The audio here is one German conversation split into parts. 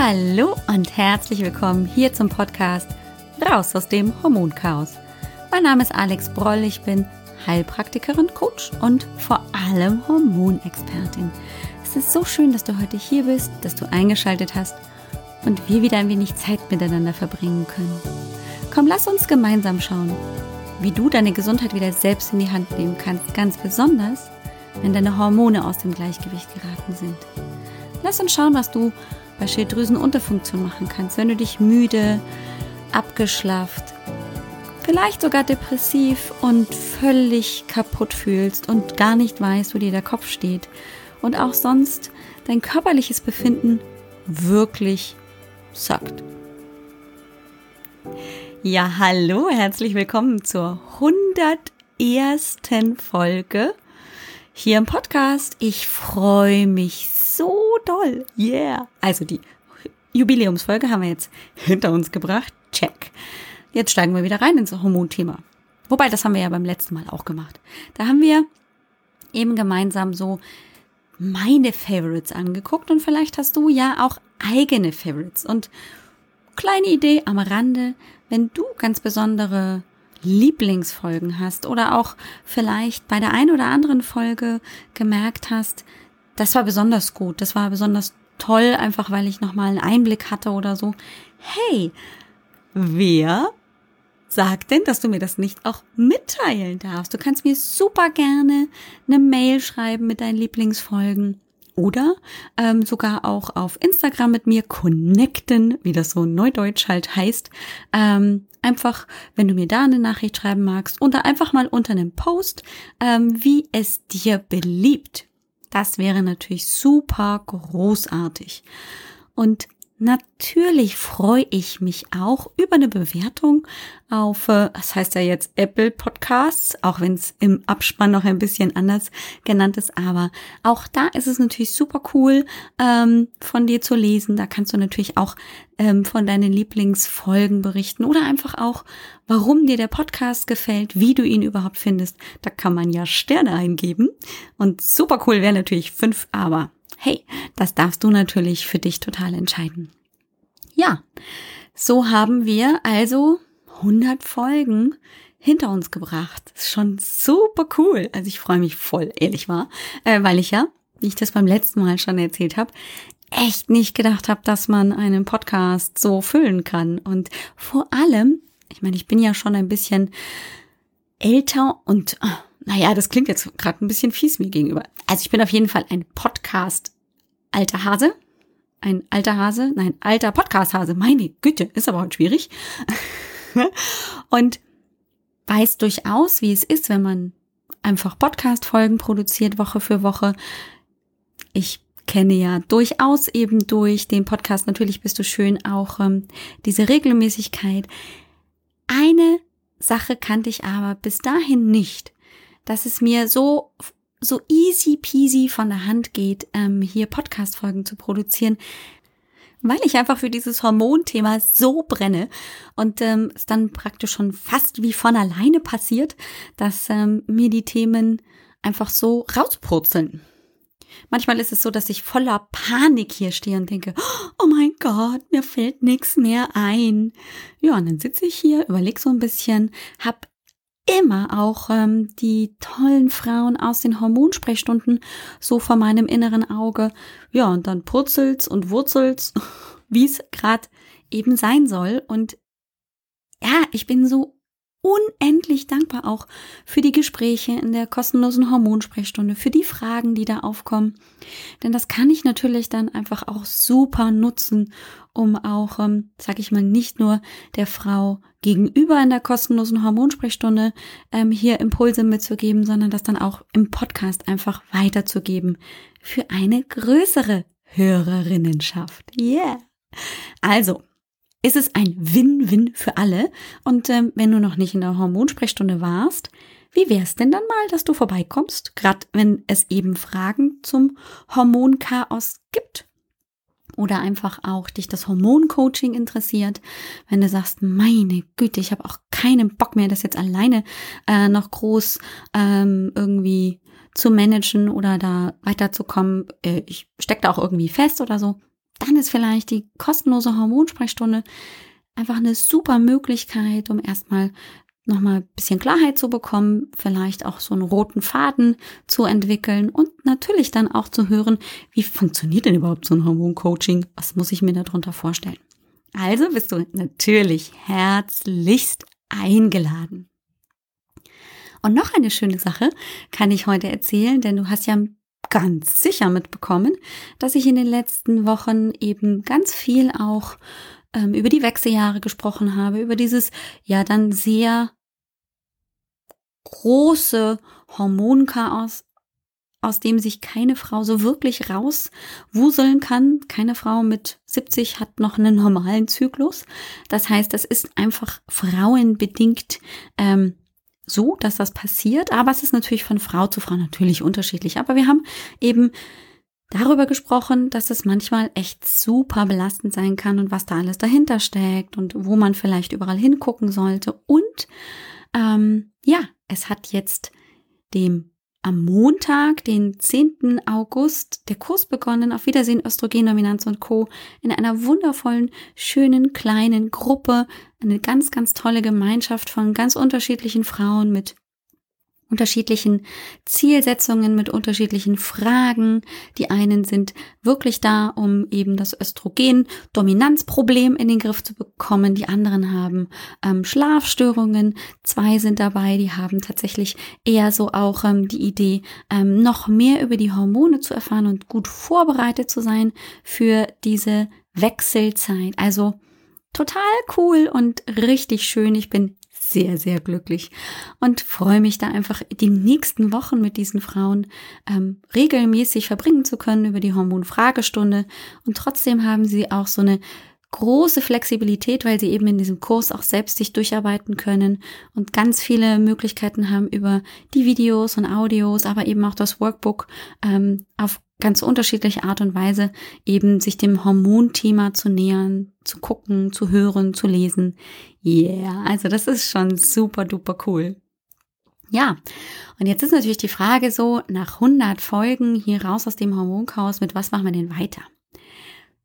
Hallo und herzlich willkommen hier zum Podcast Raus aus dem Hormonchaos. Mein Name ist Alex Broll, ich bin Heilpraktikerin, Coach und vor allem Hormonexpertin. Es ist so schön, dass du heute hier bist, dass du eingeschaltet hast und wir wieder ein wenig Zeit miteinander verbringen können. Komm, lass uns gemeinsam schauen, wie du deine Gesundheit wieder selbst in die Hand nehmen kannst, ganz besonders, wenn deine Hormone aus dem Gleichgewicht geraten sind. Lass uns schauen, was du bei Schilddrüsenunterfunktion machen kannst, wenn du dich müde, abgeschlafft, vielleicht sogar depressiv und völlig kaputt fühlst und gar nicht weißt, wo dir der Kopf steht und auch sonst dein körperliches Befinden wirklich sagt. Ja, hallo, herzlich willkommen zur 101. Folge hier im Podcast. Ich freue mich so doll. Yeah. Also die Jubiläumsfolge haben wir jetzt hinter uns gebracht. Check. Jetzt steigen wir wieder rein ins Hormonthema. Wobei, das haben wir ja beim letzten Mal auch gemacht. Da haben wir eben gemeinsam so meine Favorites angeguckt und vielleicht hast du ja auch eigene Favorites. Und kleine Idee am Rande, wenn du ganz besondere Lieblingsfolgen hast oder auch vielleicht bei der einen oder anderen Folge gemerkt hast, das war besonders gut, das war besonders toll, einfach weil ich nochmal einen Einblick hatte oder so. Hey, wer sagt denn, dass du mir das nicht auch mitteilen darfst? Du kannst mir super gerne eine Mail schreiben mit deinen Lieblingsfolgen oder ähm, sogar auch auf Instagram mit mir connecten, wie das so neudeutsch halt heißt. Ähm, einfach, wenn du mir da eine Nachricht schreiben magst oder einfach mal unter einem Post, ähm, wie es dir beliebt. Das wäre natürlich super großartig. Und Natürlich freue ich mich auch über eine Bewertung auf, äh, das heißt ja jetzt Apple Podcasts, auch wenn es im Abspann noch ein bisschen anders genannt ist, aber auch da ist es natürlich super cool ähm, von dir zu lesen. Da kannst du natürlich auch ähm, von deinen Lieblingsfolgen berichten oder einfach auch, warum dir der Podcast gefällt, wie du ihn überhaupt findest. Da kann man ja Sterne eingeben und super cool wäre natürlich fünf, aber hey, das darfst du natürlich für dich total entscheiden. Ja, so haben wir also 100 Folgen hinter uns gebracht. ist schon super cool. Also ich freue mich voll, ehrlich war, äh, weil ich ja, wie ich das beim letzten Mal schon erzählt habe, echt nicht gedacht habe, dass man einen Podcast so füllen kann. Und vor allem, ich meine, ich bin ja schon ein bisschen älter und ah, naja, das klingt jetzt gerade ein bisschen fies mir gegenüber. Also ich bin auf jeden Fall ein Podcast alter Hase. Ein alter Hase, nein, alter Podcast-Hase. Meine Güte, ist aber heute schwierig. und weiß durchaus, wie es ist, wenn man einfach Podcast-Folgen produziert, Woche für Woche. Ich kenne ja durchaus eben durch den Podcast, natürlich bist du schön, auch ähm, diese Regelmäßigkeit. Eine Sache kannte ich aber bis dahin nicht dass es mir so so easy peasy von der Hand geht, ähm, hier Podcast-Folgen zu produzieren, weil ich einfach für dieses Hormonthema so brenne und ähm, es dann praktisch schon fast wie von alleine passiert, dass ähm, mir die Themen einfach so rauspurzeln. Manchmal ist es so, dass ich voller Panik hier stehe und denke, oh mein Gott, mir fällt nichts mehr ein. Ja, und dann sitze ich hier, überlege so ein bisschen, hab immer auch ähm, die tollen Frauen aus den Hormonsprechstunden so vor meinem inneren Auge. Ja, und dann purzelt's und wurzelt's, wie es gerade eben sein soll. Und ja, ich bin so unendlich dankbar auch für die Gespräche in der kostenlosen Hormonsprechstunde, für die Fragen, die da aufkommen. Denn das kann ich natürlich dann einfach auch super nutzen, um auch, ähm, sag ich mal, nicht nur der Frau gegenüber in der kostenlosen Hormonsprechstunde ähm, hier Impulse mitzugeben, sondern das dann auch im Podcast einfach weiterzugeben für eine größere Hörerinnenschaft. Yeah. Also, ist es ein Win-Win für alle. Und ähm, wenn du noch nicht in der Hormonsprechstunde warst, wie wär's denn dann mal, dass du vorbeikommst, gerade wenn es eben Fragen zum Hormonchaos gibt? Oder einfach auch dich das Hormoncoaching interessiert, wenn du sagst, meine Güte, ich habe auch keinen Bock mehr, das jetzt alleine äh, noch groß ähm, irgendwie zu managen oder da weiterzukommen. Äh, ich stecke da auch irgendwie fest oder so dann ist vielleicht die kostenlose Hormonsprechstunde einfach eine super Möglichkeit, um erstmal nochmal ein bisschen Klarheit zu bekommen, vielleicht auch so einen roten Faden zu entwickeln und natürlich dann auch zu hören, wie funktioniert denn überhaupt so ein Hormoncoaching? Was muss ich mir darunter vorstellen? Also bist du natürlich herzlichst eingeladen. Und noch eine schöne Sache kann ich heute erzählen, denn du hast ja ganz sicher mitbekommen, dass ich in den letzten Wochen eben ganz viel auch ähm, über die Wechseljahre gesprochen habe, über dieses ja dann sehr große Hormonchaos, aus dem sich keine Frau so wirklich rauswuseln kann. Keine Frau mit 70 hat noch einen normalen Zyklus. Das heißt, das ist einfach frauenbedingt ähm, so, dass das passiert. Aber es ist natürlich von Frau zu Frau natürlich unterschiedlich. Aber wir haben eben darüber gesprochen, dass es manchmal echt super belastend sein kann und was da alles dahinter steckt und wo man vielleicht überall hingucken sollte. Und ähm, ja, es hat jetzt dem am Montag, den 10. August, der Kurs begonnen. Auf Wiedersehen Östrogendominanz und Co. in einer wundervollen, schönen, kleinen Gruppe. Eine ganz, ganz tolle Gemeinschaft von ganz unterschiedlichen Frauen mit unterschiedlichen Zielsetzungen, mit unterschiedlichen Fragen. Die einen sind wirklich da, um eben das Östrogen-Dominanzproblem in den Griff zu bekommen. Die anderen haben ähm, Schlafstörungen. Zwei sind dabei, die haben tatsächlich eher so auch ähm, die Idee, ähm, noch mehr über die Hormone zu erfahren und gut vorbereitet zu sein für diese Wechselzeit. Also total cool und richtig schön. Ich bin sehr, sehr glücklich und freue mich da einfach die nächsten Wochen mit diesen Frauen ähm, regelmäßig verbringen zu können über die Hormonfragestunde. Und trotzdem haben sie auch so eine große Flexibilität, weil sie eben in diesem Kurs auch selbst sich durcharbeiten können und ganz viele Möglichkeiten haben über die Videos und Audios, aber eben auch das Workbook ähm, auf ganz unterschiedliche Art und Weise eben sich dem Hormonthema zu nähern, zu gucken, zu hören, zu lesen. Yeah, also das ist schon super duper cool. Ja, und jetzt ist natürlich die Frage so, nach 100 Folgen hier raus aus dem Hormonchaos, mit was machen wir denn weiter?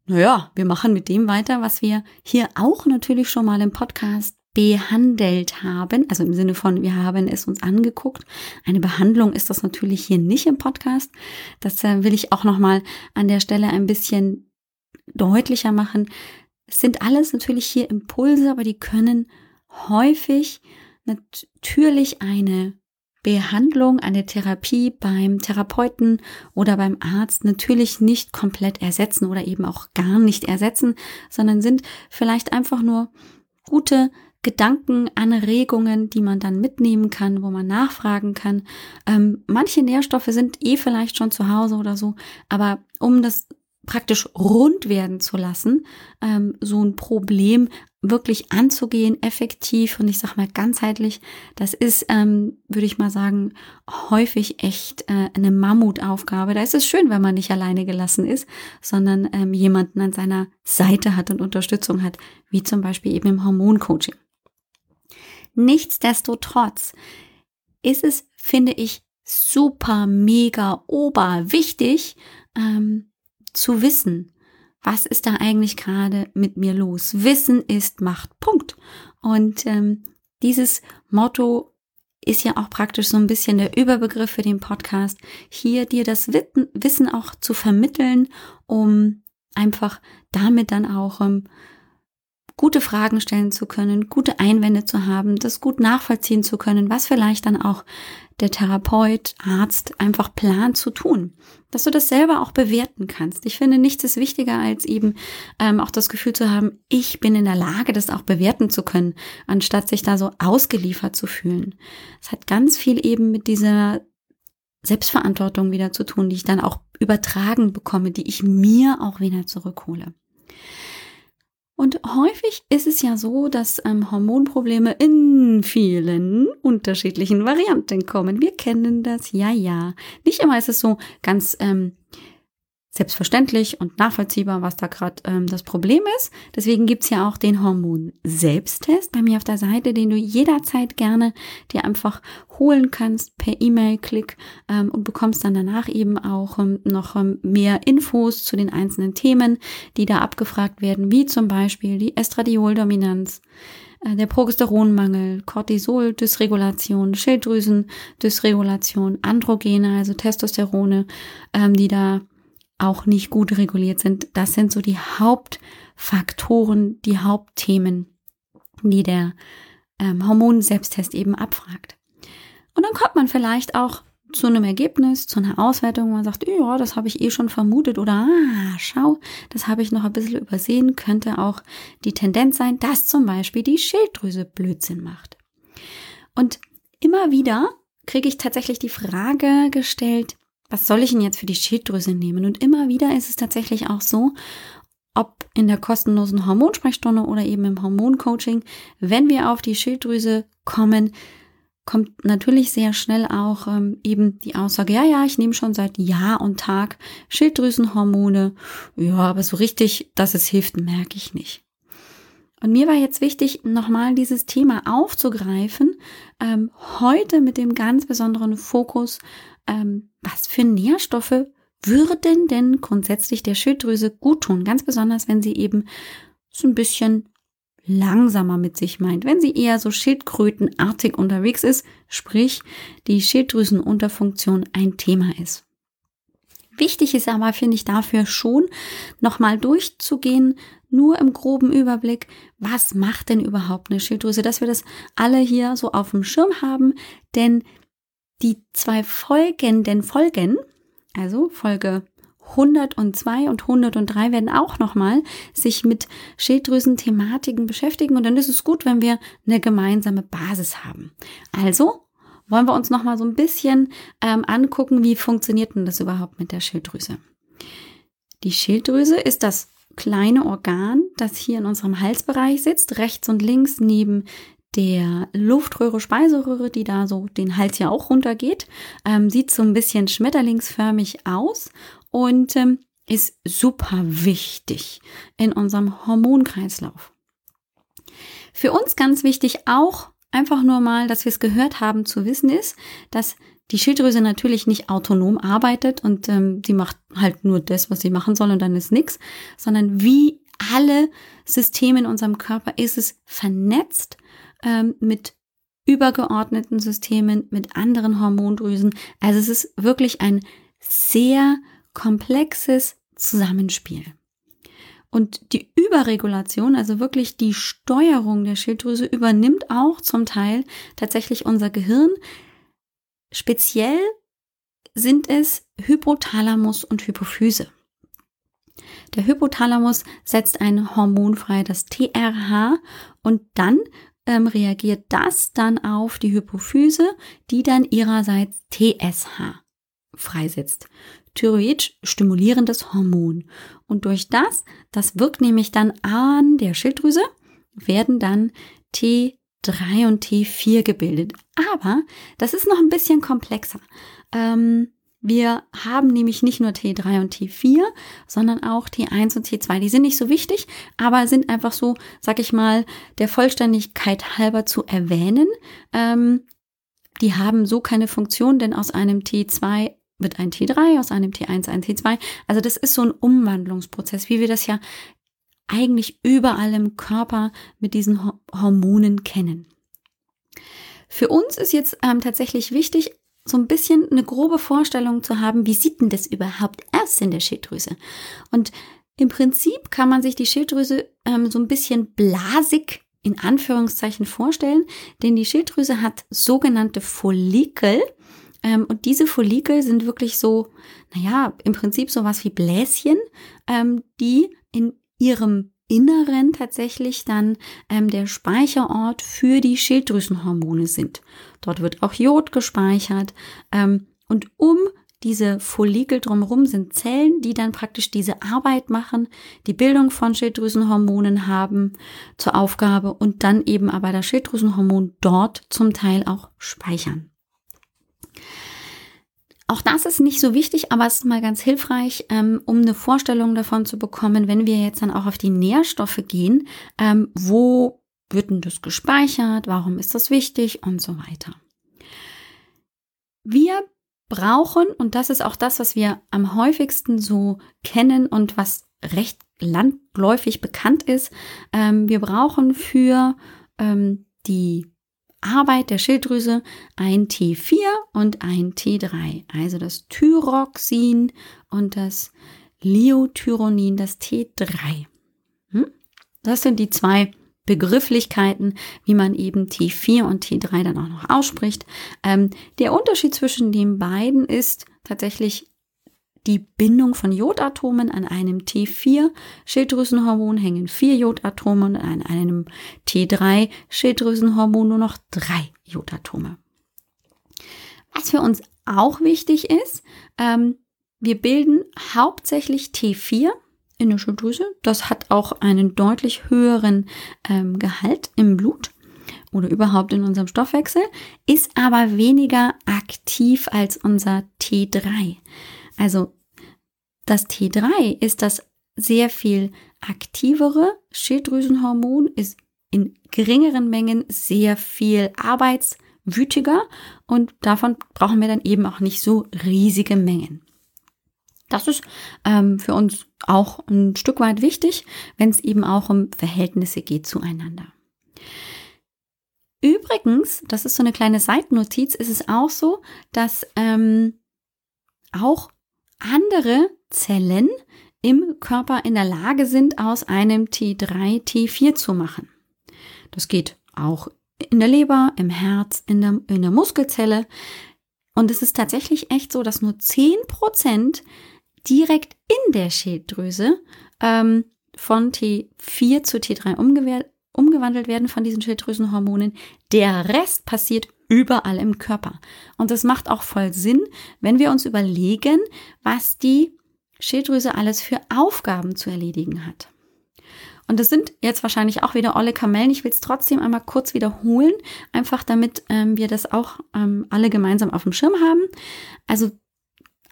Naja, wir machen mit dem weiter, was wir hier auch natürlich schon mal im Podcast behandelt haben, also im Sinne von, wir haben es uns angeguckt. Eine Behandlung ist das natürlich hier nicht im Podcast. Das äh, will ich auch nochmal an der Stelle ein bisschen deutlicher machen. Es sind alles natürlich hier Impulse, aber die können häufig natürlich eine Behandlung, eine Therapie beim Therapeuten oder beim Arzt natürlich nicht komplett ersetzen oder eben auch gar nicht ersetzen, sondern sind vielleicht einfach nur gute Gedanken, Anregungen, die man dann mitnehmen kann, wo man nachfragen kann. Ähm, manche Nährstoffe sind eh vielleicht schon zu Hause oder so, aber um das praktisch rund werden zu lassen, ähm, so ein Problem wirklich anzugehen, effektiv und ich sag mal ganzheitlich, das ist, ähm, würde ich mal sagen, häufig echt äh, eine Mammutaufgabe. Da ist es schön, wenn man nicht alleine gelassen ist, sondern ähm, jemanden an seiner Seite hat und Unterstützung hat, wie zum Beispiel eben im Hormoncoaching. Nichtsdestotrotz ist es, finde ich, super, mega, ober wichtig ähm, zu wissen, was ist da eigentlich gerade mit mir los. Wissen ist Macht. Punkt. Und ähm, dieses Motto ist ja auch praktisch so ein bisschen der Überbegriff für den Podcast, hier dir das Wissen auch zu vermitteln, um einfach damit dann auch ähm, gute Fragen stellen zu können, gute Einwände zu haben, das gut nachvollziehen zu können, was vielleicht dann auch der Therapeut, Arzt einfach plant zu tun. Dass du das selber auch bewerten kannst. Ich finde, nichts ist wichtiger, als eben ähm, auch das Gefühl zu haben, ich bin in der Lage, das auch bewerten zu können, anstatt sich da so ausgeliefert zu fühlen. Es hat ganz viel eben mit dieser Selbstverantwortung wieder zu tun, die ich dann auch übertragen bekomme, die ich mir auch wieder zurückhole. Und häufig ist es ja so, dass ähm, Hormonprobleme in vielen unterschiedlichen Varianten kommen. Wir kennen das, ja, ja. Nicht immer ist es so ganz ähm, selbstverständlich und nachvollziehbar, was da gerade ähm, das Problem ist. Deswegen gibt's ja auch den Hormon-Selbsttest bei mir auf der Seite, den du jederzeit gerne dir einfach holen kannst per E-Mail-Klick ähm, und bekommst dann danach eben auch ähm, noch ähm, mehr Infos zu den einzelnen Themen, die da abgefragt werden, wie zum Beispiel die Estradioldominanz, äh, der Progesteronmangel, Cortisol-Dysregulation, Schilddrüsen-Dysregulation, Androgene, also Testosterone, ähm, die da auch nicht gut reguliert sind. Das sind so die Hauptfaktoren, die Hauptthemen, die der ähm, Hormon-Selbsttest eben abfragt. Und dann kommt man vielleicht auch zu einem Ergebnis, zu einer Auswertung, wo man sagt, ja, das habe ich eh schon vermutet oder ah, schau, das habe ich noch ein bisschen übersehen, könnte auch die Tendenz sein, dass zum Beispiel die Schilddrüse Blödsinn macht. Und immer wieder kriege ich tatsächlich die Frage gestellt, was soll ich denn jetzt für die Schilddrüse nehmen? Und immer wieder ist es tatsächlich auch so, ob in der kostenlosen Hormonsprechstunde oder eben im Hormoncoaching, wenn wir auf die Schilddrüse kommen, kommt natürlich sehr schnell auch ähm, eben die Aussage, ja, ja, ich nehme schon seit Jahr und Tag Schilddrüsenhormone. Ja, aber so richtig, dass es hilft, merke ich nicht. Und mir war jetzt wichtig, nochmal dieses Thema aufzugreifen, ähm, heute mit dem ganz besonderen Fokus ähm, was für Nährstoffe würden denn grundsätzlich der Schilddrüse gut tun? Ganz besonders, wenn sie eben so ein bisschen langsamer mit sich meint, wenn sie eher so schildkrötenartig unterwegs ist, sprich die Schilddrüsenunterfunktion ein Thema ist. Wichtig ist aber, finde ich, dafür schon nochmal durchzugehen, nur im groben Überblick, was macht denn überhaupt eine Schilddrüse, dass wir das alle hier so auf dem Schirm haben, denn die zwei folgenden Folgen, also Folge 102 und 103 werden auch nochmal sich mit Schilddrüsen-Thematiken beschäftigen und dann ist es gut, wenn wir eine gemeinsame Basis haben. Also wollen wir uns nochmal so ein bisschen ähm, angucken, wie funktioniert denn das überhaupt mit der Schilddrüse. Die Schilddrüse ist das kleine Organ, das hier in unserem Halsbereich sitzt, rechts und links neben der Luftröhre, Speiseröhre, die da so den Hals ja auch runtergeht, ähm, sieht so ein bisschen schmetterlingsförmig aus und ähm, ist super wichtig in unserem Hormonkreislauf. Für uns ganz wichtig auch einfach nur mal, dass wir es gehört haben zu wissen ist, dass die Schilddrüse natürlich nicht autonom arbeitet und ähm, sie macht halt nur das, was sie machen soll und dann ist nichts, sondern wie alle Systeme in unserem Körper ist es vernetzt ähm, mit übergeordneten Systemen, mit anderen Hormondrüsen. Also es ist wirklich ein sehr komplexes Zusammenspiel. Und die Überregulation, also wirklich die Steuerung der Schilddrüse, übernimmt auch zum Teil tatsächlich unser Gehirn. Speziell sind es Hypothalamus und Hypophyse. Der Hypothalamus setzt ein Hormon frei, das TRH, und dann ähm, reagiert das dann auf die Hypophyse, die dann ihrerseits TSH freisetzt. Thyroid stimulierendes Hormon. Und durch das, das wirkt nämlich dann an der Schilddrüse, werden dann T3 und T4 gebildet. Aber das ist noch ein bisschen komplexer. Ähm, wir haben nämlich nicht nur T3 und T4, sondern auch T1 und T2. Die sind nicht so wichtig, aber sind einfach so, sag ich mal, der Vollständigkeit halber zu erwähnen. Ähm, die haben so keine Funktion, denn aus einem T2 wird ein T3, aus einem T1 ein T2. Also das ist so ein Umwandlungsprozess, wie wir das ja eigentlich überall im Körper mit diesen Hormonen kennen. Für uns ist jetzt ähm, tatsächlich wichtig, so ein bisschen eine grobe Vorstellung zu haben, wie sieht denn das überhaupt aus in der Schilddrüse? Und im Prinzip kann man sich die Schilddrüse ähm, so ein bisschen blasig in Anführungszeichen vorstellen, denn die Schilddrüse hat sogenannte Follikel. Ähm, und diese Follikel sind wirklich so, naja, im Prinzip sowas wie Bläschen, ähm, die in ihrem Inneren tatsächlich dann ähm, der Speicherort für die Schilddrüsenhormone sind. Dort wird auch Jod gespeichert. Ähm, und um diese Follikel drumherum sind Zellen, die dann praktisch diese Arbeit machen, die Bildung von Schilddrüsenhormonen haben zur Aufgabe und dann eben aber das Schilddrüsenhormon dort zum Teil auch speichern. Auch das ist nicht so wichtig, aber es ist mal ganz hilfreich, ähm, um eine Vorstellung davon zu bekommen, wenn wir jetzt dann auch auf die Nährstoffe gehen, ähm, wo wird denn das gespeichert, warum ist das wichtig und so weiter. Wir brauchen, und das ist auch das, was wir am häufigsten so kennen und was recht landläufig bekannt ist, ähm, wir brauchen für ähm, die Arbeit der Schilddrüse ein T4 und ein T3, also das Thyroxin und das Liothyronin, das T3. Hm? Das sind die zwei Begrifflichkeiten, wie man eben T4 und T3 dann auch noch ausspricht. Ähm, der Unterschied zwischen den beiden ist tatsächlich die Bindung von Jodatomen an einem T4-Schilddrüsenhormon hängen vier Jodatome und an einem T3-Schilddrüsenhormon nur noch drei Jodatome. Was für uns auch wichtig ist, ähm, wir bilden hauptsächlich T4 in der Schilddrüse. Das hat auch einen deutlich höheren ähm, Gehalt im Blut oder überhaupt in unserem Stoffwechsel, ist aber weniger aktiv als unser T3. Also das T3 ist das sehr viel aktivere Schilddrüsenhormon, ist in geringeren Mengen sehr viel arbeitswütiger und davon brauchen wir dann eben auch nicht so riesige Mengen. Das ist ähm, für uns auch ein Stück weit wichtig, wenn es eben auch um Verhältnisse geht zueinander. Übrigens, das ist so eine kleine Seitennotiz, ist es auch so, dass ähm, auch andere Zellen im Körper in der Lage sind, aus einem T3 T4 zu machen. Das geht auch in der Leber, im Herz, in der, in der Muskelzelle. Und es ist tatsächlich echt so, dass nur 10% direkt in der Schilddrüse ähm, von T4 zu T3 umgewandelt werden von diesen Schilddrüsenhormonen. Der Rest passiert überall im Körper. Und das macht auch voll Sinn, wenn wir uns überlegen, was die Schilddrüse alles für Aufgaben zu erledigen hat. Und das sind jetzt wahrscheinlich auch wieder olle Kamellen. Ich will es trotzdem einmal kurz wiederholen, einfach damit ähm, wir das auch ähm, alle gemeinsam auf dem Schirm haben. Also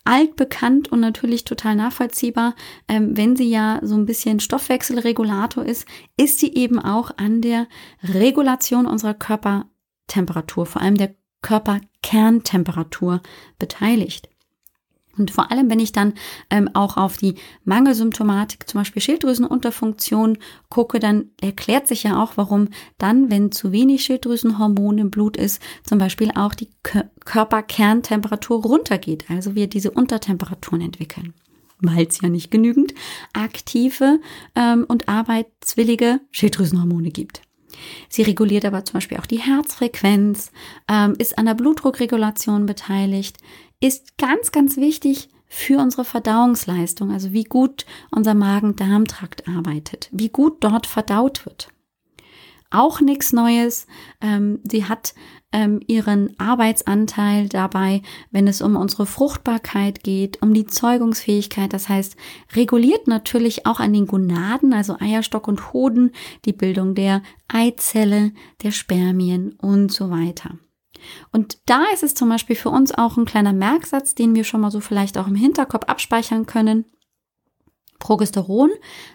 altbekannt und natürlich total nachvollziehbar, ähm, wenn sie ja so ein bisschen Stoffwechselregulator ist, ist sie eben auch an der Regulation unserer Körpertemperatur, vor allem der Körperkerntemperatur beteiligt. Und vor allem, wenn ich dann ähm, auch auf die Mangelsymptomatik, zum Beispiel Schilddrüsenunterfunktion, gucke, dann erklärt sich ja auch, warum dann, wenn zu wenig Schilddrüsenhormon im Blut ist, zum Beispiel auch die Körperkerntemperatur runtergeht. Also wir diese Untertemperaturen entwickeln. Weil es ja nicht genügend aktive ähm, und arbeitswillige Schilddrüsenhormone gibt. Sie reguliert aber zum Beispiel auch die Herzfrequenz, ähm, ist an der Blutdruckregulation beteiligt, ist ganz, ganz wichtig für unsere Verdauungsleistung, also wie gut unser Magen-Darm-Trakt arbeitet, wie gut dort verdaut wird. Auch nichts Neues. Ähm, sie hat ähm, ihren Arbeitsanteil dabei, wenn es um unsere Fruchtbarkeit geht, um die Zeugungsfähigkeit. Das heißt, reguliert natürlich auch an den Gonaden, also Eierstock und Hoden, die Bildung der Eizelle, der Spermien und so weiter. Und da ist es zum Beispiel für uns auch ein kleiner Merksatz, den wir schon mal so vielleicht auch im Hinterkopf abspeichern können. Progesteron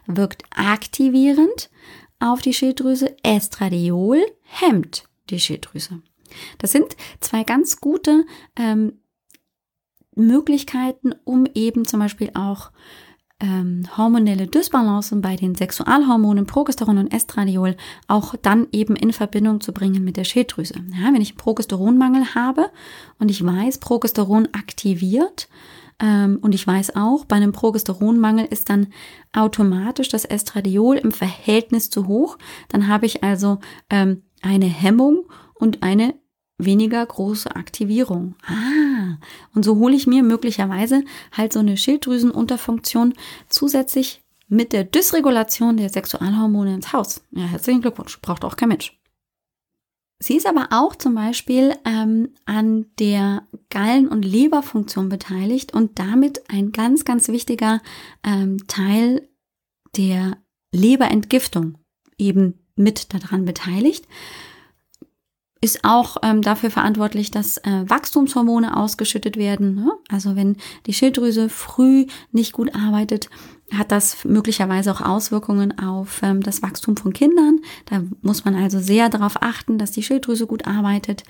wirkt aktivierend auf die Schilddrüse, Estradiol hemmt die Schilddrüse. Das sind zwei ganz gute ähm, Möglichkeiten, um eben zum Beispiel auch ähm, hormonelle Dysbalancen bei den Sexualhormonen Progesteron und Estradiol auch dann eben in Verbindung zu bringen mit der Schilddrüse. Ja, wenn ich einen Progesteronmangel habe und ich weiß, Progesteron aktiviert ähm, und ich weiß auch, bei einem Progesteronmangel ist dann automatisch das Estradiol im Verhältnis zu hoch, dann habe ich also ähm, eine Hemmung und eine weniger große Aktivierung. Ah, und so hole ich mir möglicherweise halt so eine Schilddrüsenunterfunktion zusätzlich mit der Dysregulation der Sexualhormone ins Haus. Ja, herzlichen Glückwunsch, braucht auch kein Mensch. Sie ist aber auch zum Beispiel ähm, an der Gallen- und Leberfunktion beteiligt und damit ein ganz, ganz wichtiger ähm, Teil der Leberentgiftung eben mit daran beteiligt. Ist auch ähm, dafür verantwortlich, dass äh, Wachstumshormone ausgeschüttet werden. Ne? Also wenn die Schilddrüse früh nicht gut arbeitet, hat das möglicherweise auch Auswirkungen auf ähm, das Wachstum von Kindern. Da muss man also sehr darauf achten, dass die Schilddrüse gut arbeitet.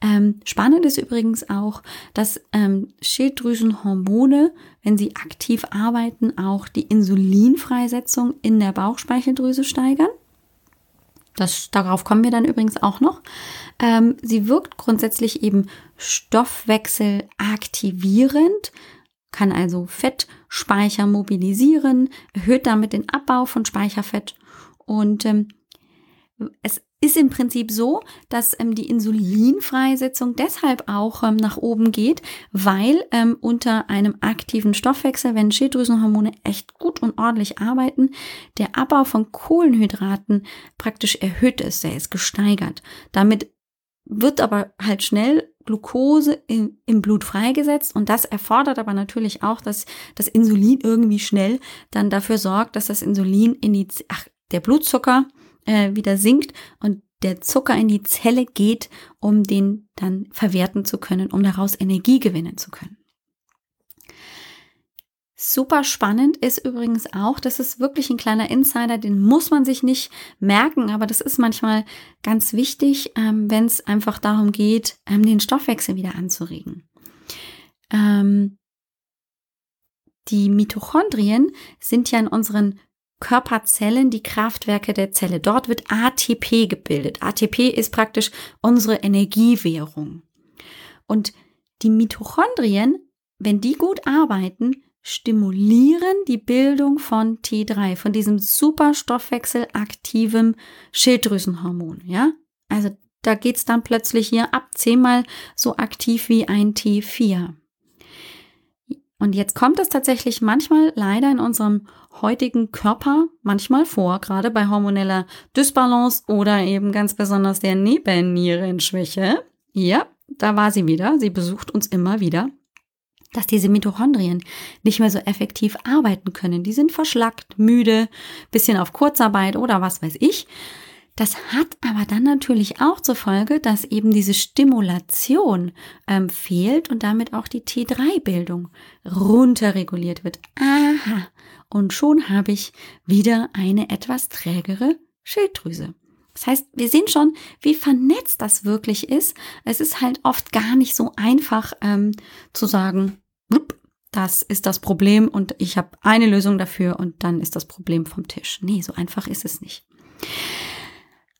Ähm, spannend ist übrigens auch, dass ähm, Schilddrüsenhormone, wenn sie aktiv arbeiten, auch die Insulinfreisetzung in der Bauchspeicheldrüse steigern. Das, darauf kommen wir dann übrigens auch noch. Ähm, sie wirkt grundsätzlich eben stoffwechselaktivierend, kann also Fettspeicher mobilisieren, erhöht damit den Abbau von Speicherfett und ähm, es ist im Prinzip so, dass ähm, die Insulinfreisetzung deshalb auch ähm, nach oben geht, weil ähm, unter einem aktiven Stoffwechsel, wenn Schilddrüsenhormone echt gut und ordentlich arbeiten, der Abbau von Kohlenhydraten praktisch erhöht ist, der ist gesteigert. Damit wird aber halt schnell Glucose in, im Blut freigesetzt und das erfordert aber natürlich auch, dass das Insulin irgendwie schnell dann dafür sorgt, dass das Insulin in die, ach, der Blutzucker äh, wieder sinkt und der Zucker in die Zelle geht, um den dann verwerten zu können, um daraus Energie gewinnen zu können. Super spannend ist übrigens auch, das ist wirklich ein kleiner Insider, den muss man sich nicht merken, aber das ist manchmal ganz wichtig, ähm, wenn es einfach darum geht, ähm, den Stoffwechsel wieder anzuregen. Ähm, die Mitochondrien sind ja in unseren Körperzellen die Kraftwerke der Zelle. Dort wird ATP gebildet. ATP ist praktisch unsere Energiewährung. Und die Mitochondrien, wenn die gut arbeiten, stimulieren die Bildung von T3, von diesem superstoffwechselaktiven Schilddrüsenhormon. Ja, also da geht's dann plötzlich hier ab zehnmal so aktiv wie ein T4. Und jetzt kommt es tatsächlich manchmal leider in unserem heutigen Körper manchmal vor, gerade bei hormoneller Dysbalance oder eben ganz besonders der Nebennierenschwäche. Ja, da war sie wieder. Sie besucht uns immer wieder dass diese Mitochondrien nicht mehr so effektiv arbeiten können. Die sind verschlackt, müde, bisschen auf Kurzarbeit oder was weiß ich. Das hat aber dann natürlich auch zur Folge, dass eben diese Stimulation ähm, fehlt und damit auch die T3-Bildung runterreguliert wird. Aha, und schon habe ich wieder eine etwas trägere Schilddrüse. Das heißt, wir sehen schon, wie vernetzt das wirklich ist. Es ist halt oft gar nicht so einfach ähm, zu sagen, das ist das Problem und ich habe eine Lösung dafür und dann ist das Problem vom Tisch. Nee, so einfach ist es nicht.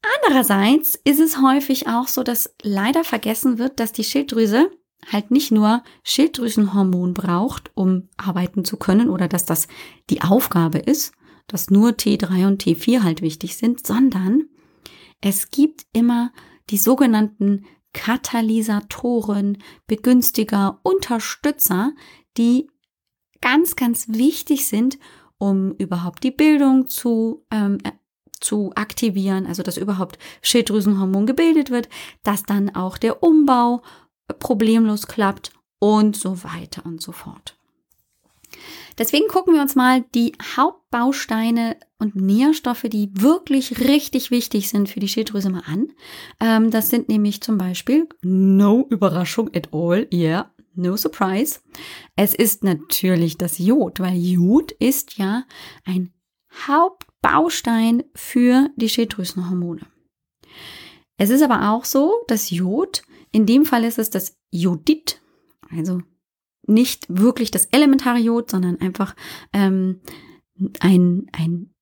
Andererseits ist es häufig auch so, dass leider vergessen wird, dass die Schilddrüse halt nicht nur Schilddrüsenhormon braucht, um arbeiten zu können oder dass das die Aufgabe ist, dass nur T3 und T4 halt wichtig sind, sondern es gibt immer die sogenannten Katalysatoren, Begünstiger, Unterstützer, die ganz, ganz wichtig sind, um überhaupt die Bildung zu ähm, zu aktivieren, also dass überhaupt Schilddrüsenhormon gebildet wird, dass dann auch der Umbau problemlos klappt und so weiter und so fort. Deswegen gucken wir uns mal die Hauptbausteine und Nährstoffe, die wirklich richtig wichtig sind für die Schilddrüse mal an. Ähm, das sind nämlich zum Beispiel, no Überraschung at all, yeah, no surprise. Es ist natürlich das Jod, weil Jod ist ja ein Haupt Baustein für die Schilddrüsenhormone. Es ist aber auch so, dass Jod, in dem Fall ist es das Jodid, also nicht wirklich das elementare Jod, sondern einfach ähm, ein, ein,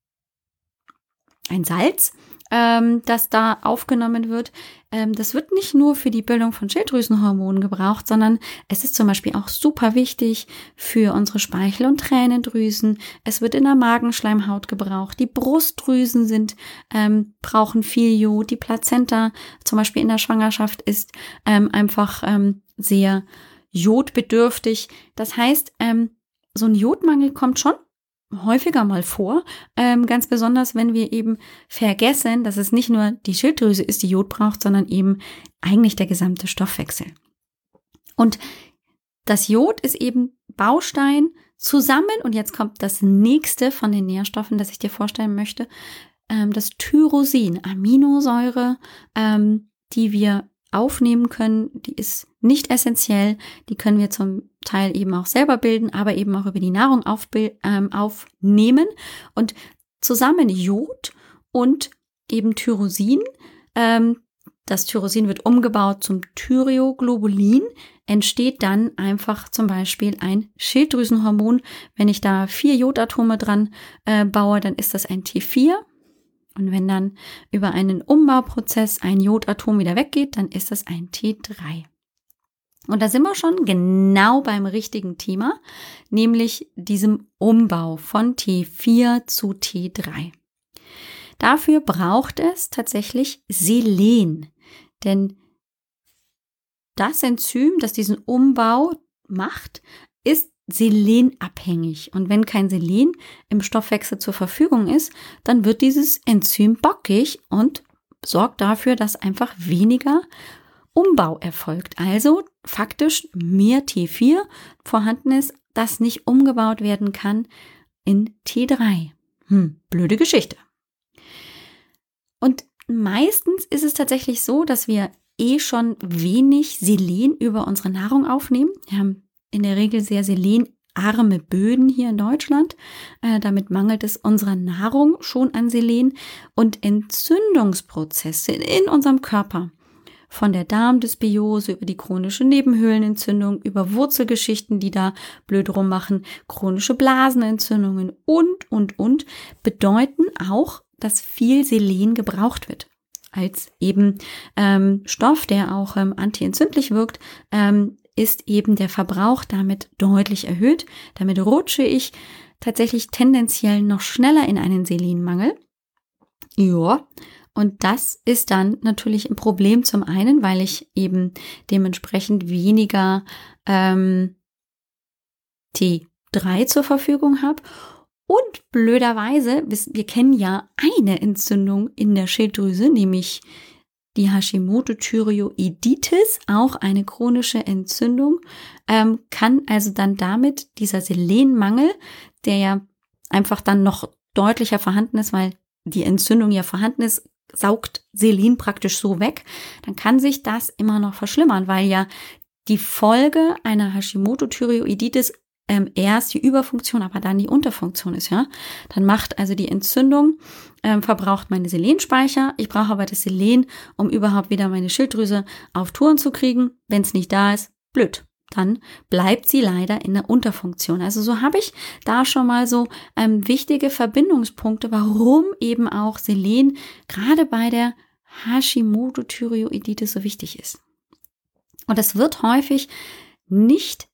ein Salz, ähm, das da aufgenommen wird, ähm, das wird nicht nur für die Bildung von Schilddrüsenhormonen gebraucht, sondern es ist zum Beispiel auch super wichtig für unsere Speichel- und Tränendrüsen. Es wird in der Magenschleimhaut gebraucht. Die Brustdrüsen sind, ähm, brauchen viel Jod. Die Plazenta, zum Beispiel in der Schwangerschaft, ist ähm, einfach ähm, sehr jodbedürftig. Das heißt, ähm, so ein Jodmangel kommt schon häufiger mal vor, ähm, ganz besonders wenn wir eben vergessen, dass es nicht nur die Schilddrüse ist, die Jod braucht, sondern eben eigentlich der gesamte Stoffwechsel. Und das Jod ist eben Baustein zusammen, und jetzt kommt das nächste von den Nährstoffen, das ich dir vorstellen möchte, ähm, das Tyrosin, Aminosäure, ähm, die wir aufnehmen können, die ist nicht essentiell. Die können wir zum Teil eben auch selber bilden, aber eben auch über die Nahrung ähm, aufnehmen. Und zusammen Jod und eben Tyrosin. Ähm, das Tyrosin wird umgebaut zum Thyroglobulin, entsteht dann einfach zum Beispiel ein Schilddrüsenhormon. Wenn ich da vier Jodatome dran äh, baue, dann ist das ein T4. Und wenn dann über einen Umbauprozess ein Jodatom wieder weggeht, dann ist das ein T3. Und da sind wir schon genau beim richtigen Thema, nämlich diesem Umbau von T4 zu T3. Dafür braucht es tatsächlich Selen, denn das Enzym, das diesen Umbau macht, ist selenabhängig. Und wenn kein Selen im Stoffwechsel zur Verfügung ist, dann wird dieses Enzym bockig und sorgt dafür, dass einfach weniger Umbau erfolgt. Also faktisch mehr T4 vorhanden ist, das nicht umgebaut werden kann in T3. Hm, blöde Geschichte. Und meistens ist es tatsächlich so, dass wir eh schon wenig Selen über unsere Nahrung aufnehmen. Wir haben in der Regel sehr selenarme Böden hier in Deutschland. Äh, damit mangelt es unserer Nahrung schon an Selen und Entzündungsprozesse in unserem Körper von der Darmdysbiose über die chronische Nebenhöhlenentzündung, über Wurzelgeschichten, die da blöd rummachen, chronische Blasenentzündungen und, und, und, bedeuten auch, dass viel Selen gebraucht wird als eben ähm, Stoff, der auch ähm, antientzündlich wirkt, ähm, ist eben der Verbrauch damit deutlich erhöht. Damit rutsche ich tatsächlich tendenziell noch schneller in einen Selenmangel. Ja, und das ist dann natürlich ein Problem zum einen, weil ich eben dementsprechend weniger ähm, T3 zur Verfügung habe. Und blöderweise, wir kennen ja eine Entzündung in der Schilddrüse, nämlich die Hashimoto-Thyreoiditis, auch eine chronische Entzündung, ähm, kann also dann damit dieser Selenmangel, der ja einfach dann noch deutlicher vorhanden ist, weil die Entzündung ja vorhanden ist, saugt Selen praktisch so weg, dann kann sich das immer noch verschlimmern, weil ja die Folge einer Hashimoto-Thyreoiditis ähm, erst die Überfunktion, aber dann die Unterfunktion ist, ja. Dann macht also die Entzündung, ähm, verbraucht meine Selenspeicher. Ich brauche aber das Selen, um überhaupt wieder meine Schilddrüse auf Touren zu kriegen. Wenn es nicht da ist, blöd dann bleibt sie leider in der Unterfunktion. Also so habe ich da schon mal so ähm, wichtige Verbindungspunkte, warum eben auch Selen gerade bei der Hashimoto-Thyreoiditis so wichtig ist. Und das wird häufig nicht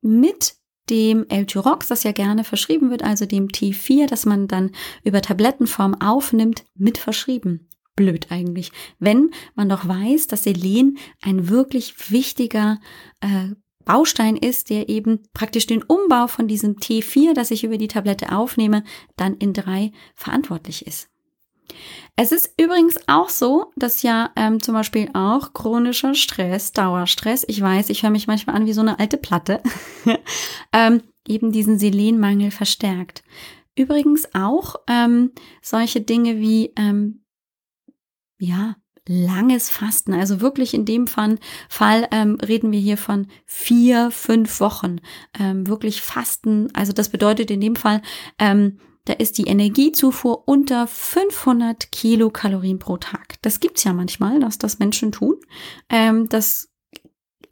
mit dem L-Tyrox, das ja gerne verschrieben wird, also dem T4, das man dann über Tablettenform aufnimmt, mit verschrieben. Blöd eigentlich, wenn man doch weiß, dass Selen ein wirklich wichtiger äh, Baustein ist, der eben praktisch den Umbau von diesem T4, das ich über die Tablette aufnehme, dann in drei verantwortlich ist. Es ist übrigens auch so, dass ja ähm, zum Beispiel auch chronischer Stress, Dauerstress, ich weiß, ich höre mich manchmal an wie so eine alte Platte, ähm, eben diesen Selenmangel verstärkt. Übrigens auch ähm, solche Dinge wie ähm, ja langes Fasten. Also wirklich in dem Fall, Fall ähm, reden wir hier von vier, fünf Wochen. Ähm, wirklich Fasten. Also das bedeutet in dem Fall, ähm, da ist die Energiezufuhr unter 500 Kilokalorien pro Tag. Das gibt's ja manchmal, dass das Menschen tun. Ähm, das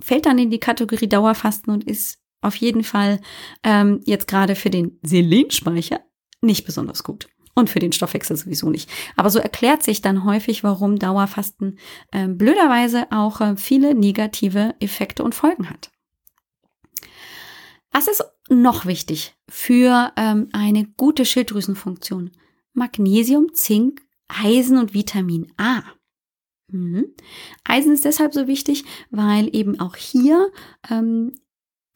fällt dann in die Kategorie Dauerfasten und ist auf jeden Fall ähm, jetzt gerade für den Selenspeicher nicht besonders gut und für den Stoffwechsel sowieso nicht. Aber so erklärt sich dann häufig, warum Dauerfasten äh, blöderweise auch äh, viele negative Effekte und Folgen hat. Was ist noch wichtig für ähm, eine gute Schilddrüsenfunktion? Magnesium, Zink, Eisen und Vitamin A. Mhm. Eisen ist deshalb so wichtig, weil eben auch hier ähm,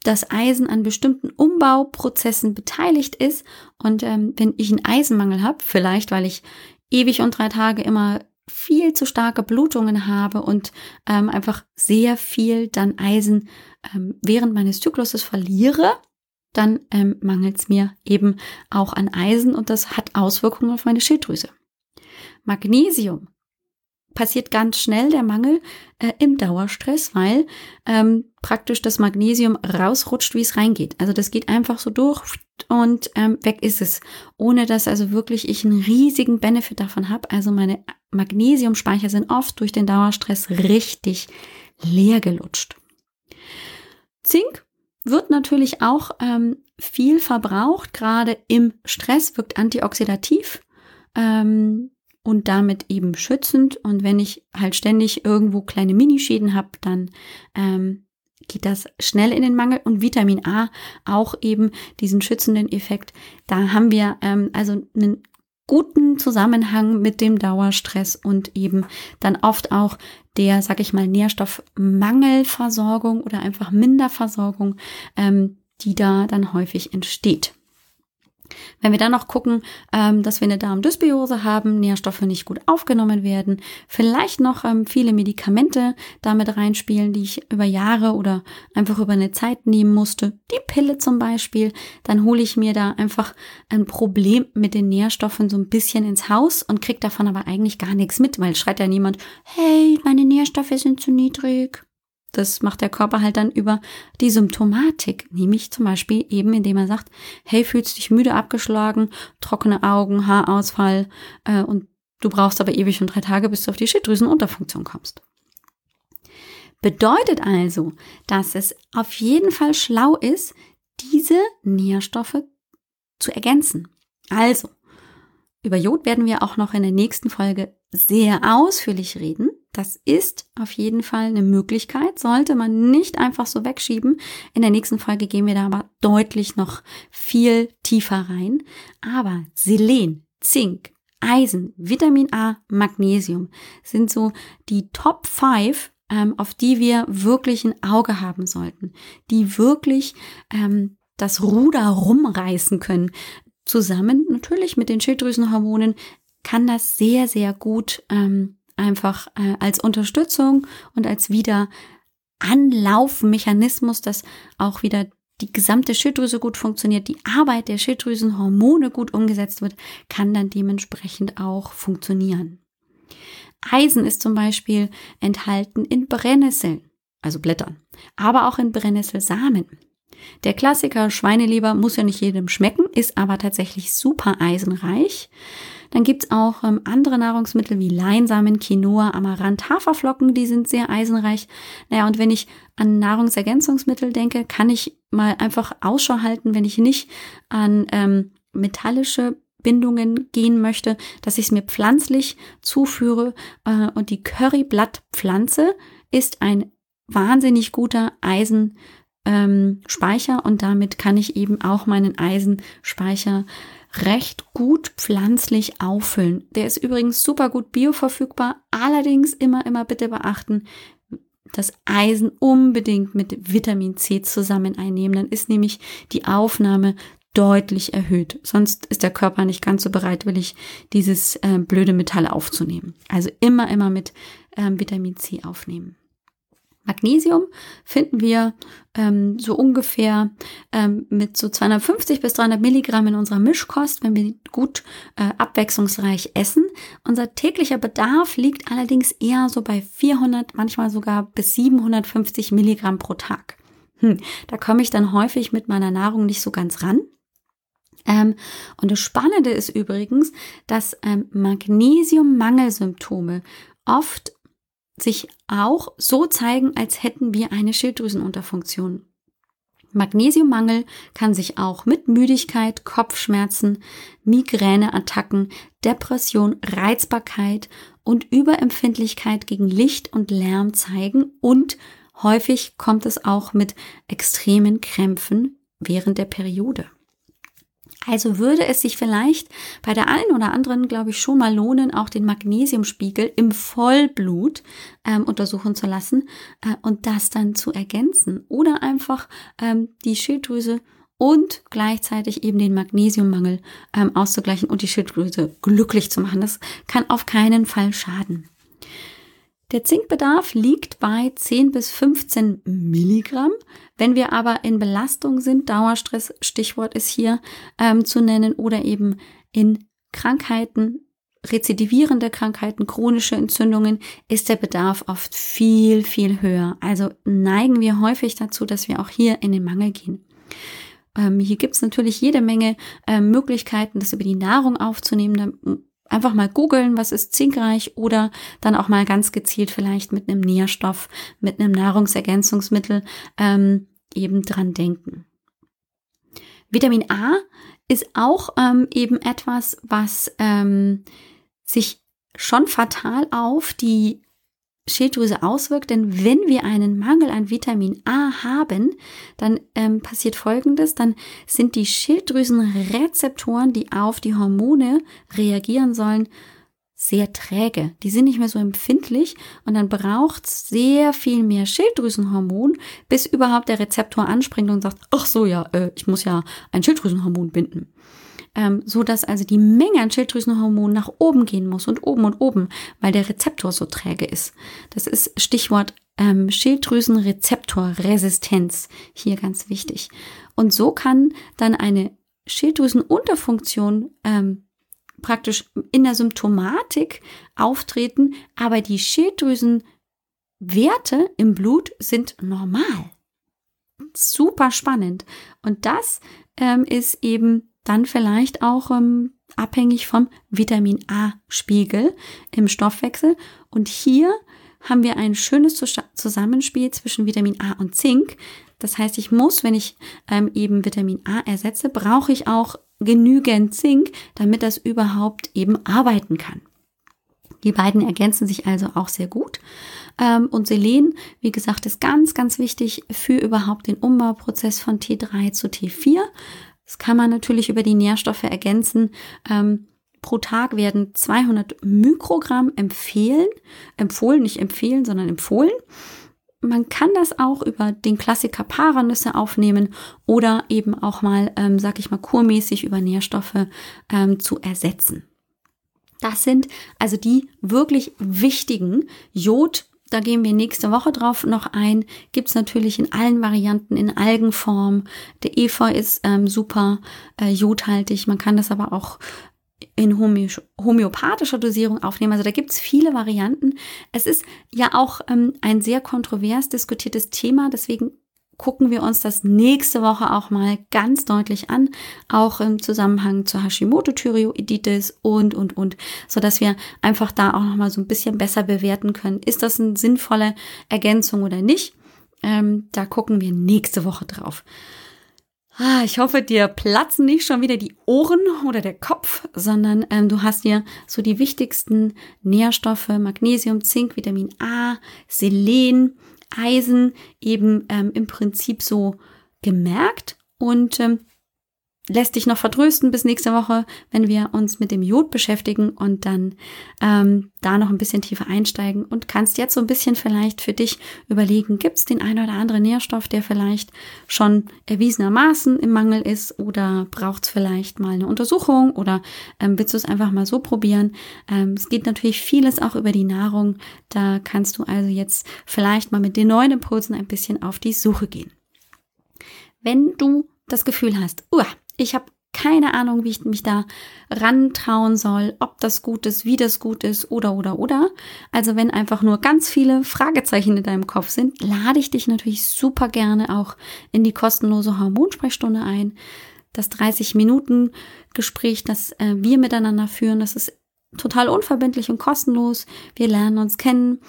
das Eisen an bestimmten Umbauprozessen beteiligt ist. Und ähm, wenn ich einen Eisenmangel habe, vielleicht weil ich ewig und drei Tage immer viel zu starke Blutungen habe und ähm, einfach sehr viel dann Eisen ähm, während meines Zykluses verliere, dann ähm, mangelt es mir eben auch an Eisen und das hat Auswirkungen auf meine Schilddrüse. Magnesium passiert ganz schnell der Mangel äh, im Dauerstress, weil ähm, praktisch das Magnesium rausrutscht, wie es reingeht. Also das geht einfach so durch und ähm, weg ist es, ohne dass also wirklich ich einen riesigen Benefit davon habe. Also meine Magnesiumspeicher sind oft durch den Dauerstress richtig leer gelutscht. Zink wird natürlich auch ähm, viel verbraucht, gerade im Stress, wirkt antioxidativ. Ähm, und damit eben schützend. Und wenn ich halt ständig irgendwo kleine Minischäden habe, dann ähm, geht das schnell in den Mangel. Und Vitamin A auch eben diesen schützenden Effekt. Da haben wir ähm, also einen guten Zusammenhang mit dem Dauerstress und eben dann oft auch der, sag ich mal, Nährstoffmangelversorgung oder einfach Minderversorgung, ähm, die da dann häufig entsteht. Wenn wir dann noch gucken, ähm, dass wir eine Darmdysbiose haben, Nährstoffe nicht gut aufgenommen werden, vielleicht noch ähm, viele Medikamente damit reinspielen, die ich über Jahre oder einfach über eine Zeit nehmen musste, die Pille zum Beispiel, dann hole ich mir da einfach ein Problem mit den Nährstoffen so ein bisschen ins Haus und kriege davon aber eigentlich gar nichts mit, weil schreit ja niemand, hey, meine Nährstoffe sind zu niedrig. Das macht der Körper halt dann über die Symptomatik, nämlich zum Beispiel eben, indem er sagt, hey, fühlst dich müde abgeschlagen, trockene Augen, Haarausfall äh, und du brauchst aber ewig und drei Tage, bis du auf die Schilddrüsenunterfunktion kommst. Bedeutet also, dass es auf jeden Fall schlau ist, diese Nährstoffe zu ergänzen. Also, über Jod werden wir auch noch in der nächsten Folge sehr ausführlich reden. Das ist auf jeden Fall eine Möglichkeit, sollte man nicht einfach so wegschieben. In der nächsten Folge gehen wir da aber deutlich noch viel tiefer rein. Aber Selen, Zink, Eisen, Vitamin A, Magnesium sind so die Top 5, ähm, auf die wir wirklich ein Auge haben sollten, die wirklich ähm, das Ruder rumreißen können. Zusammen natürlich mit den Schilddrüsenhormonen kann das sehr, sehr gut ähm, einfach äh, als Unterstützung und als wieder Anlaufmechanismus, dass auch wieder die gesamte Schilddrüse gut funktioniert, die Arbeit der Schilddrüsenhormone gut umgesetzt wird, kann dann dementsprechend auch funktionieren. Eisen ist zum Beispiel enthalten in Brennnesseln, also Blättern, aber auch in Brennnesselsamen. Der Klassiker Schweineleber muss ja nicht jedem schmecken, ist aber tatsächlich super eisenreich. Dann gibt's auch ähm, andere Nahrungsmittel wie Leinsamen, Quinoa, Amaranth, Haferflocken, die sind sehr eisenreich. Naja, und wenn ich an Nahrungsergänzungsmittel denke, kann ich mal einfach Ausschau halten, wenn ich nicht an ähm, metallische Bindungen gehen möchte, dass ich es mir pflanzlich zuführe. Äh, und die Curryblattpflanze ist ein wahnsinnig guter Eisenspeicher ähm, und damit kann ich eben auch meinen Eisenspeicher recht gut pflanzlich auffüllen. Der ist übrigens super gut bioverfügbar, allerdings immer, immer bitte beachten, das Eisen unbedingt mit Vitamin C zusammen einnehmen. Dann ist nämlich die Aufnahme deutlich erhöht. Sonst ist der Körper nicht ganz so bereitwillig, dieses äh, blöde Metall aufzunehmen. Also immer, immer mit ähm, Vitamin C aufnehmen. Magnesium finden wir ähm, so ungefähr ähm, mit so 250 bis 300 Milligramm in unserer Mischkost, wenn wir gut äh, abwechslungsreich essen. Unser täglicher Bedarf liegt allerdings eher so bei 400, manchmal sogar bis 750 Milligramm pro Tag. Hm, da komme ich dann häufig mit meiner Nahrung nicht so ganz ran. Ähm, und das Spannende ist übrigens, dass ähm, Magnesiummangelsymptome oft sich auch so zeigen, als hätten wir eine Schilddrüsenunterfunktion. Magnesiummangel kann sich auch mit Müdigkeit, Kopfschmerzen, Migräneattacken, Depression, Reizbarkeit und Überempfindlichkeit gegen Licht und Lärm zeigen und häufig kommt es auch mit extremen Krämpfen während der Periode. Also würde es sich vielleicht bei der einen oder anderen, glaube ich, schon mal lohnen, auch den Magnesiumspiegel im Vollblut ähm, untersuchen zu lassen äh, und das dann zu ergänzen oder einfach ähm, die Schilddrüse und gleichzeitig eben den Magnesiummangel ähm, auszugleichen und die Schilddrüse glücklich zu machen. Das kann auf keinen Fall schaden. Der Zinkbedarf liegt bei 10 bis 15 Milligramm. Wenn wir aber in Belastung sind, Dauerstress, Stichwort ist hier ähm, zu nennen, oder eben in Krankheiten, rezidivierende Krankheiten, chronische Entzündungen, ist der Bedarf oft viel, viel höher. Also neigen wir häufig dazu, dass wir auch hier in den Mangel gehen. Ähm, hier gibt es natürlich jede Menge äh, Möglichkeiten, das über die Nahrung aufzunehmen. Da, einfach mal googeln, was ist zinkreich oder dann auch mal ganz gezielt vielleicht mit einem Nährstoff, mit einem Nahrungsergänzungsmittel ähm, eben dran denken. Vitamin A ist auch ähm, eben etwas, was ähm, sich schon fatal auf die Schilddrüse auswirkt, denn wenn wir einen Mangel an Vitamin A haben, dann ähm, passiert Folgendes, dann sind die Schilddrüsenrezeptoren, die auf die Hormone reagieren sollen, sehr träge. Die sind nicht mehr so empfindlich und dann braucht es sehr viel mehr Schilddrüsenhormon, bis überhaupt der Rezeptor anspringt und sagt, ach so, ja, äh, ich muss ja ein Schilddrüsenhormon binden ähm, so dass also die Menge an Schilddrüsenhormonen nach oben gehen muss und oben und oben, weil der Rezeptor so träge ist. Das ist Stichwort ähm, Schilddrüsenrezeptorresistenz hier ganz wichtig. Und so kann dann eine Schilddrüsenunterfunktion ähm, praktisch in der Symptomatik auftreten, aber die Schilddrüsenwerte im Blut sind normal. Super spannend. Und das ähm, ist eben dann vielleicht auch ähm, abhängig vom Vitamin A-Spiegel im Stoffwechsel. Und hier haben wir ein schönes Zusammenspiel zwischen Vitamin A und Zink. Das heißt, ich muss, wenn ich ähm, eben Vitamin A ersetze, brauche ich auch genügend Zink, damit das überhaupt eben arbeiten kann. Die beiden ergänzen sich also auch sehr gut. Ähm, und Selen, wie gesagt, ist ganz, ganz wichtig für überhaupt den Umbauprozess von T3 zu T4. Das kann man natürlich über die Nährstoffe ergänzen. Ähm, pro Tag werden 200 Mikrogramm empfehlen, empfohlen, nicht empfehlen, sondern empfohlen. Man kann das auch über den Klassiker Paranüsse aufnehmen oder eben auch mal, ähm, sag ich mal, kurmäßig über Nährstoffe ähm, zu ersetzen. Das sind also die wirklich wichtigen Jod, da gehen wir nächste Woche drauf noch ein. Gibt's natürlich in allen Varianten, in Algenform. Der Efeu ist ähm, super äh, jodhaltig. Man kann das aber auch in homöopathischer Dosierung aufnehmen. Also da gibt's viele Varianten. Es ist ja auch ähm, ein sehr kontrovers diskutiertes Thema. Deswegen gucken wir uns das nächste Woche auch mal ganz deutlich an, auch im Zusammenhang zur Hashimoto-Thyreoiditis und, und, und, so dass wir einfach da auch noch mal so ein bisschen besser bewerten können. Ist das eine sinnvolle Ergänzung oder nicht? Ähm, da gucken wir nächste Woche drauf. Ah, ich hoffe, dir platzen nicht schon wieder die Ohren oder der Kopf, sondern ähm, du hast dir so die wichtigsten Nährstoffe, Magnesium, Zink, Vitamin A, Selen, Eisen eben ähm, im Prinzip so gemerkt. Und ähm, lässt dich noch vertrösten bis nächste Woche, wenn wir uns mit dem Jod beschäftigen und dann ähm, da noch ein bisschen tiefer einsteigen und kannst jetzt so ein bisschen vielleicht für dich überlegen, gibt es den einen oder anderen Nährstoff, der vielleicht schon erwiesenermaßen im Mangel ist oder braucht es vielleicht mal eine Untersuchung oder ähm, willst du es einfach mal so probieren? Ähm, es geht natürlich vieles auch über die Nahrung. Da kannst du also jetzt vielleicht mal mit den neuen Impulsen ein bisschen auf die Suche gehen. Wenn du das Gefühl hast, uh, ich habe keine Ahnung, wie ich mich da rantrauen soll, ob das gut ist, wie das gut ist oder oder oder. Also wenn einfach nur ganz viele Fragezeichen in deinem Kopf sind, lade ich dich natürlich super gerne auch in die kostenlose Hormonsprechstunde ein. Das 30 Minuten Gespräch, das äh, wir miteinander führen, das ist total unverbindlich und kostenlos. Wir lernen uns kennen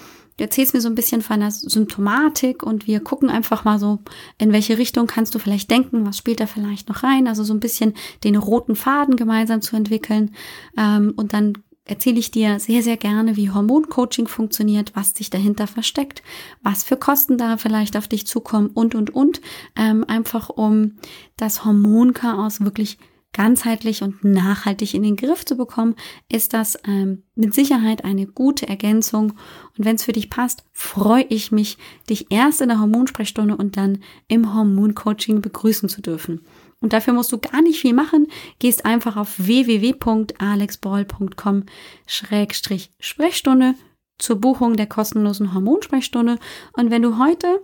Erzählst mir so ein bisschen von der Symptomatik und wir gucken einfach mal so, in welche Richtung kannst du vielleicht denken, was spielt da vielleicht noch rein, also so ein bisschen den roten Faden gemeinsam zu entwickeln. Ähm, und dann erzähle ich dir sehr, sehr gerne, wie Hormoncoaching funktioniert, was sich dahinter versteckt, was für Kosten da vielleicht auf dich zukommen und, und, und. Ähm, einfach um das Hormonchaos wirklich ganzheitlich und nachhaltig in den Griff zu bekommen, ist das ähm, mit Sicherheit eine gute Ergänzung. Und wenn es für dich passt, freue ich mich, dich erst in der Hormonsprechstunde und dann im Hormoncoaching begrüßen zu dürfen. Und dafür musst du gar nicht viel machen. Gehst einfach auf www.alexbroll.com-sprechstunde zur Buchung der kostenlosen Hormonsprechstunde. Und wenn du heute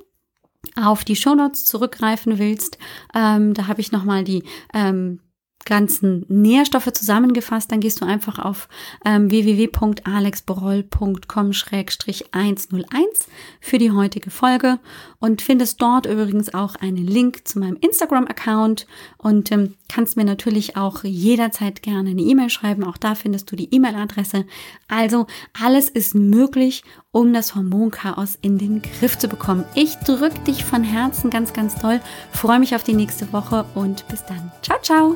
auf die Shownotes zurückgreifen willst, ähm, da habe ich nochmal die ähm, ganzen Nährstoffe zusammengefasst, dann gehst du einfach auf ähm, www.alexbroll.com-101 für die heutige Folge und findest dort übrigens auch einen Link zu meinem Instagram-Account und ähm, kannst mir natürlich auch jederzeit gerne eine E-Mail schreiben. Auch da findest du die E-Mail-Adresse. Also alles ist möglich, um das Hormonchaos in den Griff zu bekommen. Ich drücke dich von Herzen ganz, ganz toll. Freue mich auf die nächste Woche und bis dann. Ciao, ciao.